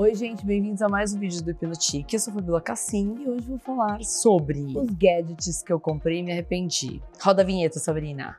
Oi, gente, bem-vindos a mais um vídeo do Hipnotique. Eu sou a Fabiola Cassim e hoje vou falar sobre os gadgets que eu comprei e me arrependi. Roda a vinheta, Sabrina.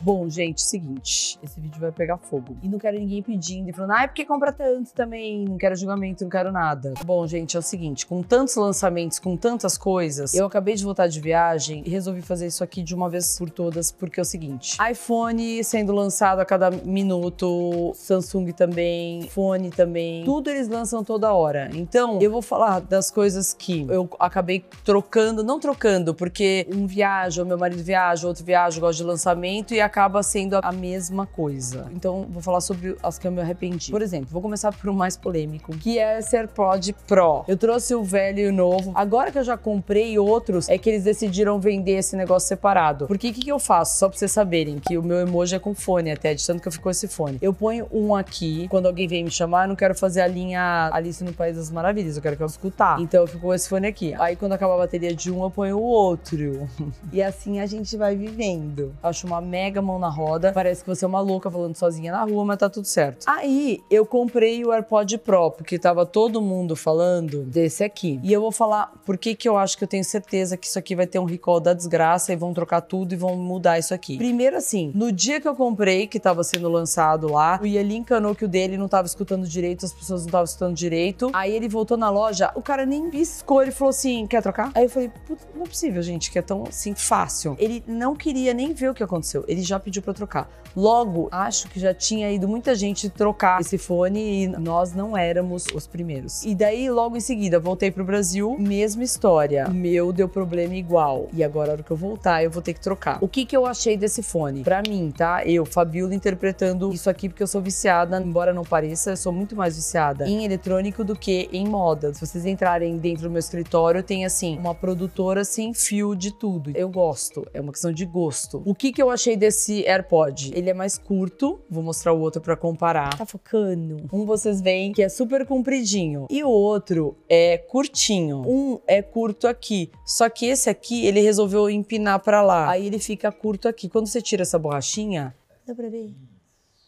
Bom, gente, seguinte, esse vídeo vai pegar fogo. E não quero ninguém pedindo e falando, ai, ah, por compra tanto também? Não quero julgamento, não quero nada. Bom, gente, é o seguinte, com tantos lançamentos, com tantas coisas, eu acabei de voltar de viagem e resolvi fazer isso aqui de uma vez por todas, porque é o seguinte, iPhone sendo lançado a cada minuto, Samsung também, fone também, tudo eles lançam toda hora. Então, eu vou falar das coisas que eu acabei trocando, não trocando, porque um viaja, o meu marido viaja, outro viaja, gosta de lançamento e acaba acaba sendo a mesma coisa. Então, vou falar sobre as que eu me arrependi. Por exemplo, vou começar por mais polêmico, que é esse AirPod Pro. Eu trouxe o velho e o novo. Agora que eu já comprei outros, é que eles decidiram vender esse negócio separado. Porque o que, que eu faço? Só pra vocês saberem que o meu emoji é com fone até, de tanto que eu fico com esse fone. Eu ponho um aqui, quando alguém vem me chamar, eu não quero fazer a linha Alice no País das Maravilhas, eu quero que eu escutar. Então eu fico com esse fone aqui. Aí quando acaba a bateria de um, eu ponho o outro. e assim a gente vai vivendo. Acho uma mega mão na roda. Parece que você é uma louca falando sozinha na rua, mas tá tudo certo. Aí eu comprei o AirPod Pro, porque tava todo mundo falando desse aqui. E eu vou falar por que que eu acho que eu tenho certeza que isso aqui vai ter um recall da desgraça e vão trocar tudo e vão mudar isso aqui. Primeiro assim, no dia que eu comprei, que tava sendo lançado lá, o Yeli encanou que o dele não tava escutando direito, as pessoas não estavam escutando direito. Aí ele voltou na loja, o cara nem piscou, ele falou assim, quer trocar? Aí eu falei, não é possível, gente, que é tão assim fácil. Ele não queria nem ver o que aconteceu. Ele já pediu para trocar. Logo, acho que já tinha ido muita gente trocar esse fone e nós não éramos os primeiros. E daí, logo em seguida, voltei pro Brasil, mesma história. O meu deu problema igual. E agora, na hora que eu voltar, eu vou ter que trocar. O que que eu achei desse fone? Pra mim, tá? Eu, Fabiola, interpretando isso aqui porque eu sou viciada, embora não pareça, eu sou muito mais viciada em eletrônico do que em moda. Se vocês entrarem dentro do meu escritório, tem assim, uma produtora sem fio de tudo. Eu gosto, é uma questão de gosto. O que que eu achei desse AirPod. Ele é mais curto, vou mostrar o outro para comparar. Tá focando? Um vocês veem que é super compridinho e o outro é curtinho. Um é curto aqui, só que esse aqui ele resolveu empinar para lá. Aí ele fica curto aqui. Quando você tira essa borrachinha, dá pra ver?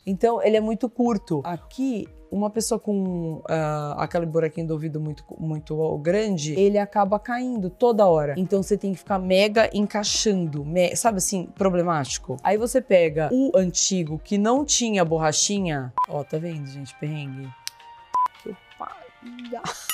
Então ele é muito curto. Aqui uma pessoa com uh, aquele buraquinho do ouvido muito, muito grande, ele acaba caindo toda hora. Então você tem que ficar mega encaixando, me, sabe assim, problemático. Aí você pega o antigo que não tinha borrachinha, ó, tá vendo, gente, perrengue? Que pai.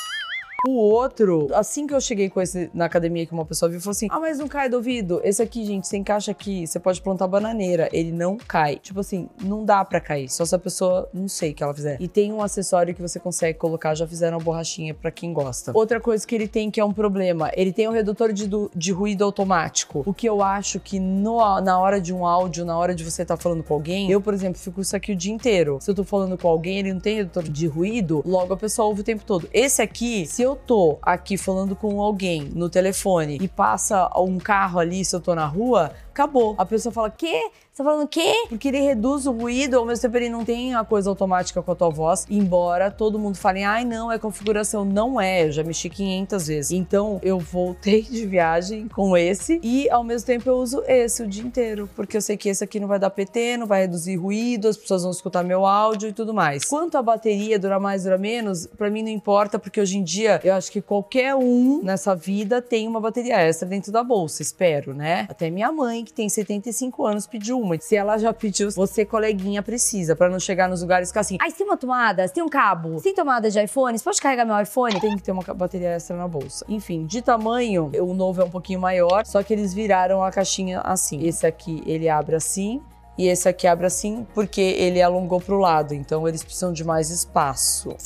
O outro, assim que eu cheguei com esse na academia que uma pessoa viu, falou assim: Ah, mas não cai do ouvido. Esse aqui, gente, você encaixa aqui, você pode plantar bananeira. Ele não cai. Tipo assim, não dá pra cair. Só se a pessoa, não sei o que ela fizer. E tem um acessório que você consegue colocar, já fizeram uma borrachinha pra quem gosta. Outra coisa que ele tem que é um problema: ele tem um redutor de, de ruído automático. O que eu acho que no, na hora de um áudio, na hora de você estar tá falando com alguém, eu, por exemplo, fico isso aqui o dia inteiro. Se eu tô falando com alguém, ele não tem redutor de ruído, logo a pessoa ouve o tempo todo. Esse aqui, se eu tô aqui falando com alguém no telefone e passa um carro ali, se eu tô na rua, acabou. A pessoa fala, quê? Você tá falando o quê? Porque ele reduz o ruído, ao mesmo tempo ele não tem a coisa automática com a tua voz, embora todo mundo fale, ai não, é configuração. Não é, eu já mexi 500 vezes. Então eu voltei de viagem com esse e ao mesmo tempo eu uso esse o dia inteiro, porque eu sei que esse aqui não vai dar PT, não vai reduzir ruído, as pessoas vão escutar meu áudio e tudo mais. Quanto a bateria, durar mais, durar menos, para mim não importa, porque hoje em dia eu acho que qualquer um nessa vida tem uma bateria extra dentro da bolsa, espero, né? Até minha mãe, que tem 75 anos, pediu uma. Se ela já pediu, você, coleguinha, precisa, para não chegar nos lugares e ficar assim. Você tem uma tomada? Tem um cabo? Tem tomada de iPhone? Você pode carregar meu iPhone? Tem que ter uma bateria extra na bolsa. Enfim, de tamanho, o novo é um pouquinho maior, só que eles viraram a caixinha assim. Esse aqui, ele abre assim, e esse aqui abre assim porque ele alongou para o lado, então eles precisam de mais espaço.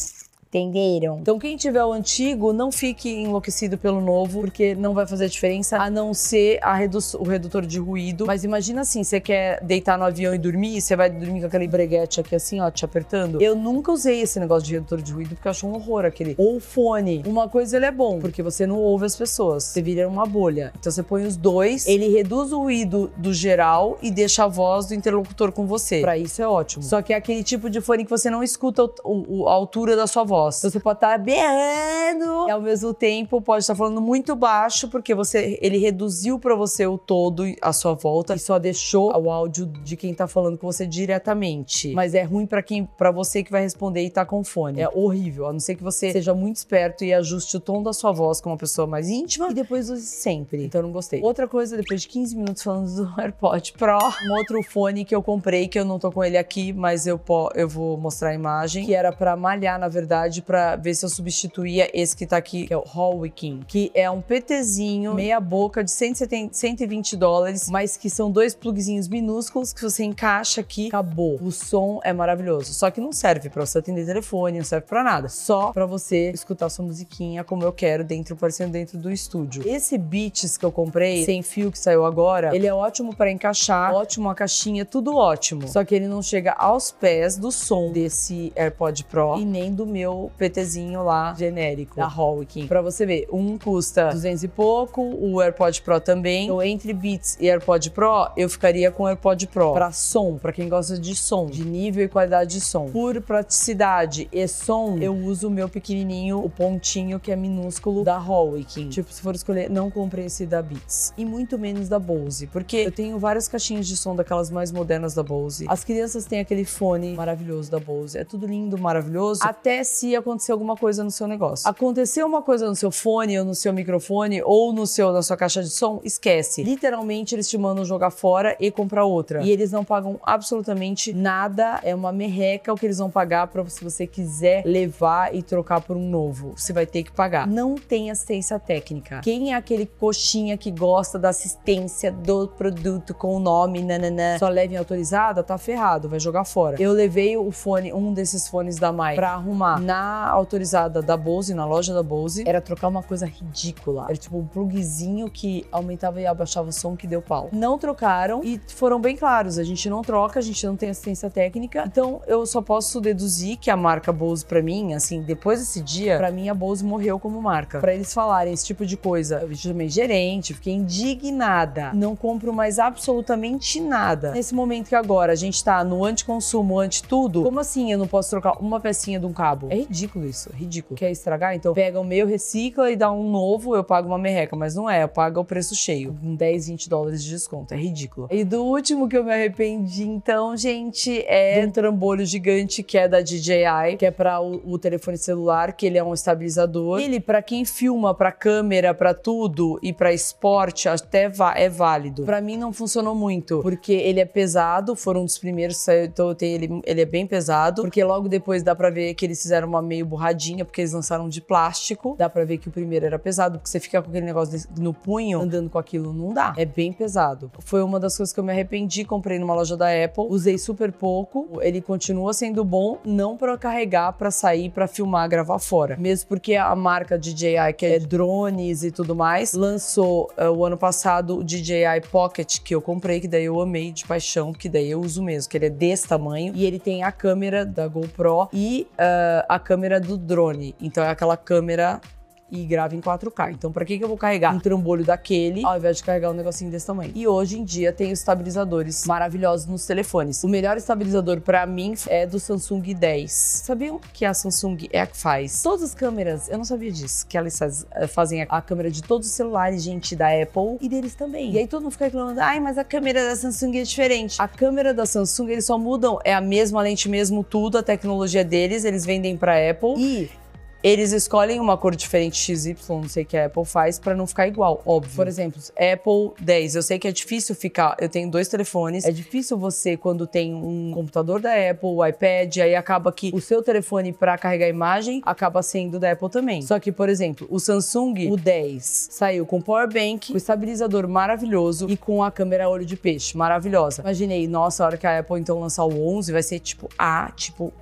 Entenderam? Então, quem tiver o antigo, não fique enlouquecido pelo novo, porque não vai fazer diferença a não ser a o redutor de ruído. Mas imagina assim: você quer deitar no avião e dormir, você vai dormir com aquele breguete aqui assim, ó, te apertando. Eu nunca usei esse negócio de redutor de ruído porque eu acho um horror aquele. Ou fone. Uma coisa ele é bom, porque você não ouve as pessoas. Você vira uma bolha. Então você põe os dois, ele reduz o ruído do geral e deixa a voz do interlocutor com você. Para isso é ótimo. Só que é aquele tipo de fone que você não escuta o, o, a altura da sua voz Então, você pode estar berrando e ao mesmo tempo pode estar falando muito baixo porque você ele reduziu para você o todo à sua volta e só deixou o áudio de quem tá falando com você diretamente. Mas é ruim para quem para você que vai responder e tá com fone. É horrível, a não ser que você seja muito esperto e ajuste o tom da sua voz com uma pessoa mais íntima e depois use sempre. Então eu não gostei. Outra coisa, depois de 15 minutos falando do AirPod Pro, um outro fone que eu comprei que eu não tô com ele aqui, mas eu eu vou mostrar a imagem, que era para malhar, na verdade, para ver se eu substituía esse que tá aqui, que é o Hallwicking, que é um PTzinho meia boca de 170, 120 dólares, mas que são dois plugzinhos minúsculos que você encaixa aqui, acabou. O som é maravilhoso, só que não serve para você atender telefone, não serve para nada, só para você escutar sua musiquinha como eu quero dentro, parecendo dentro do estúdio. Esse Beats que eu comprei, sem fio que saiu agora, ele é ótimo para encaixar, ótimo a caixinha, tudo ótimo. Só que ele não chega aos pés do som desse AirPod Pro e nem do meu PTzinho lá genérico da Hallwicking. Para você ver, um custa 200 e pouco, o AirPod Pro também. Então, entre Beats e AirPod Pro, eu ficaria com o AirPod Pro para som, para quem gosta de som, de nível e qualidade de som. Por praticidade e som, eu uso o meu pequenininho, o pontinho que é minúsculo da Hallwicking. Tipo, se for escolher, não comprei esse da Beats e muito menos da Bose, porque eu tenho várias caixinhas de som daquelas mais modernas da Bose. As crianças têm aquele fone maravilhoso da Bose. É tudo lindo, maravilhoso, até se acontecer alguma coisa no seu negócio. Aconteceu uma coisa no seu fone ou no seu microfone ou no seu na sua caixa de som, esquece. Literalmente eles te mandam jogar fora e comprar outra. E eles não pagam absolutamente nada, é uma merreca o que eles vão pagar para se você quiser levar e trocar por um novo. Você vai ter que pagar. Não tem assistência técnica. Quem é aquele coxinha que gosta da assistência do produto com o nome nananã, só leve autorizada, tá ferrado, vai jogar fora. Eu levei o fone, um desses fones da Mai, pra arrumar na autorizada da Bose, na loja da Bose. Era trocar uma coisa ridícula. Era tipo um plugzinho que aumentava e abaixava o som que deu pau. Não trocaram e foram bem claros. A gente não troca, a gente não tem assistência técnica. Então eu só posso deduzir que a marca Bose, pra mim, assim, depois desse dia, pra mim a Bose morreu como marca. Pra eles falarem esse tipo de coisa, eu chamei gerente, fiquei indignada. Não compro mais absolutamente nada. Nesse momento que agora a gente tá no anticonsumo, anti tudo, como assim eu não posso trocar uma pecinha de um cabo? É ridículo isso, é ridículo. Quer estragar? Então pega o meu, recicla e dá um novo, eu pago uma merreca, mas não é, eu pago o preço cheio, com 10, 20 dólares de desconto, é ridículo. E do último que eu me arrependi, então, gente, é um trambolho gigante que é da DJI, que é para o, o, telefone celular, que ele é um estabilizador. Ele, para quem filma, para câmera, para tudo e para esporte, até é válido. Para mim não funcionou muito, porque ele é pesado, foram um dos primeiros, então ele, ele é bem pesado, porque logo depois dá para ver que eles fizeram uma meio borradinha, porque eles lançaram de plástico. Dá para ver que o primeiro era pesado, porque você fica com aquele negócio no punho, andando com aquilo, não dá. É bem pesado. Foi uma das coisas que eu me arrependi, comprei numa loja da Apple, usei super pouco, ele continua sendo bom, não para carregar, para sair, para filmar, gravar fora. Mesmo porque a marca DJI, que é drones e tudo mais, lançou uh, o ano passado o DJI Pocket, que eu comprei, que daí eu amei de paixão, que daí eu uso mesmo, que ele é desse tamanho e ele tem a câmera da GoPro e uh, a câmera do drone. Então é aquela câmera e grava em 4K. Então, para que, que eu vou carregar um trambolho daquele ao invés de carregar um negocinho desse tamanho? E hoje em dia tem estabilizadores maravilhosos nos telefones. O melhor estabilizador para mim é do Samsung 10. Sabiam que a Samsung é a que faz todas as câmeras? Eu não sabia disso, que elas eh, fazem a câmera de todos os celulares, gente, da Apple e deles também. E aí todo mundo fica reclamando, ai, mas a câmera da Samsung é diferente. A câmera da Samsung, eles só mudam, é a mesma lente mesmo tudo, a tecnologia deles, eles vendem para Apple. E eles escolhem uma cor diferente XY, não sei que a Apple faz, para não ficar igual, óbvio. Por exemplo, Apple 10. Eu sei que é difícil ficar. Eu tenho dois telefones. É difícil você, quando tem um computador da Apple, o iPad, aí acaba que o seu telefone para carregar imagem acaba sendo da Apple também. Só que, por exemplo, o Samsung, o 10, saiu com power bank, com estabilizador maravilhoso e com a câmera olho de peixe, maravilhosa. Imaginei, nossa, a hora que a Apple então lançar o 11, vai ser tipo, ah, tipo,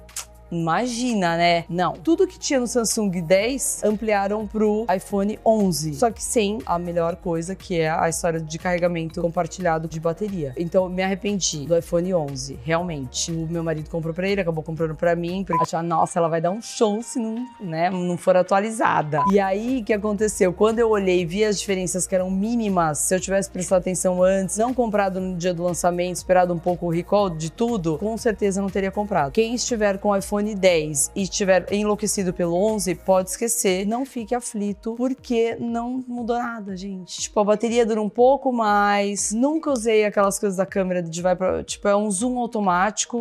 Imagina, né? Não. Tudo que tinha no Samsung 10 ampliaram pro iPhone 11. Só que sem a melhor coisa, que é a história de carregamento compartilhado de bateria. Então, me arrependi do iPhone 11, realmente. O meu marido comprou pra ele, acabou comprando pra mim, porque achava, nossa, ela vai dar um show se não, né, não for atualizada. E aí, o que aconteceu? Quando eu olhei e vi as diferenças que eram mínimas, se eu tivesse prestado atenção antes, não comprado no dia do lançamento, esperado um pouco o recall de tudo, com certeza não teria comprado. Quem estiver com o iPhone iPhone 10 e tiver enlouquecido pelo 11, pode esquecer, não fique aflito, porque não mudou nada, gente. Tipo, a bateria dura um pouco mais. Nunca usei aquelas coisas da câmera de vai para, tipo, é um zoom automático.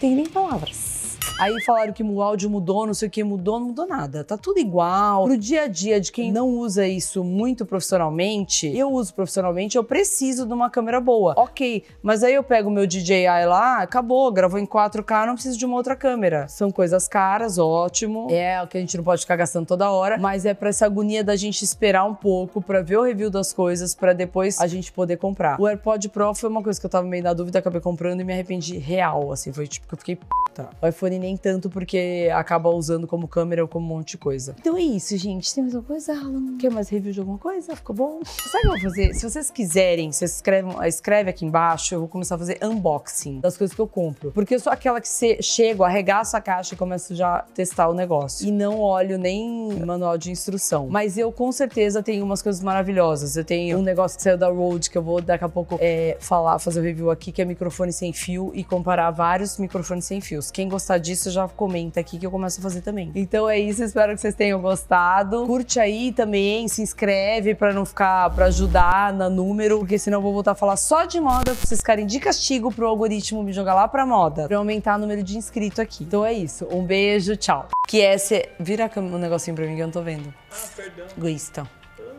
Tem nem palavras. Aí falaram que o áudio mudou, não sei o que mudou, não mudou nada. Tá tudo igual. Pro dia a dia de quem não usa isso muito profissionalmente, eu uso profissionalmente, eu preciso de uma câmera boa. Ok, mas aí eu pego meu DJI lá, acabou, gravou em 4K, não preciso de uma outra câmera. São coisas caras, ótimo. É o que a gente não pode ficar gastando toda hora, mas é pra essa agonia da gente esperar um pouco pra ver o review das coisas, pra depois a gente poder comprar. O AirPod Pro foi uma coisa que eu tava meio na dúvida, acabei comprando e me arrependi real, assim, foi tipo que eu fiquei puta. O iPhone nem tanto porque acaba usando como câmera ou como um monte de coisa. Então é isso, gente. Tem mais alguma coisa, Alan? Quer mais review de alguma coisa? Ficou bom? Sabe o que eu vou fazer? Se vocês quiserem, vocês escrevem, escreve aqui embaixo, eu vou começar a fazer unboxing das coisas que eu compro. Porque eu sou aquela que se, chego, arregaço a caixa e começo já a testar o negócio. E não olho nem manual de instrução. Mas eu com certeza tenho umas coisas maravilhosas. Eu tenho um negócio que saiu da Rode que eu vou daqui a pouco é, falar, fazer o review aqui, que é microfone sem fio e comparar vários microfones sem fios. Quem gostar disso já comenta aqui que eu começo a fazer também. Então é isso, espero que vocês tenham gostado. Curte aí também, se inscreve para não ficar, para ajudar no número, porque senão eu vou voltar a falar só de moda, pra vocês ficarem de castigo pro algoritmo me jogar lá pra moda, pra aumentar o número de inscritos aqui. Então é isso, um beijo, tchau. Que é esse... Vira um negocinho pra mim que eu não tô vendo. Ah, perdão. Egoísta.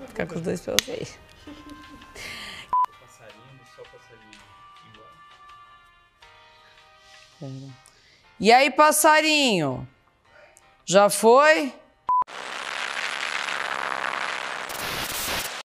Ficar com os dois pra vocês. Passarinho, só passarinho. Igual. E aí, passarinho? Já foi?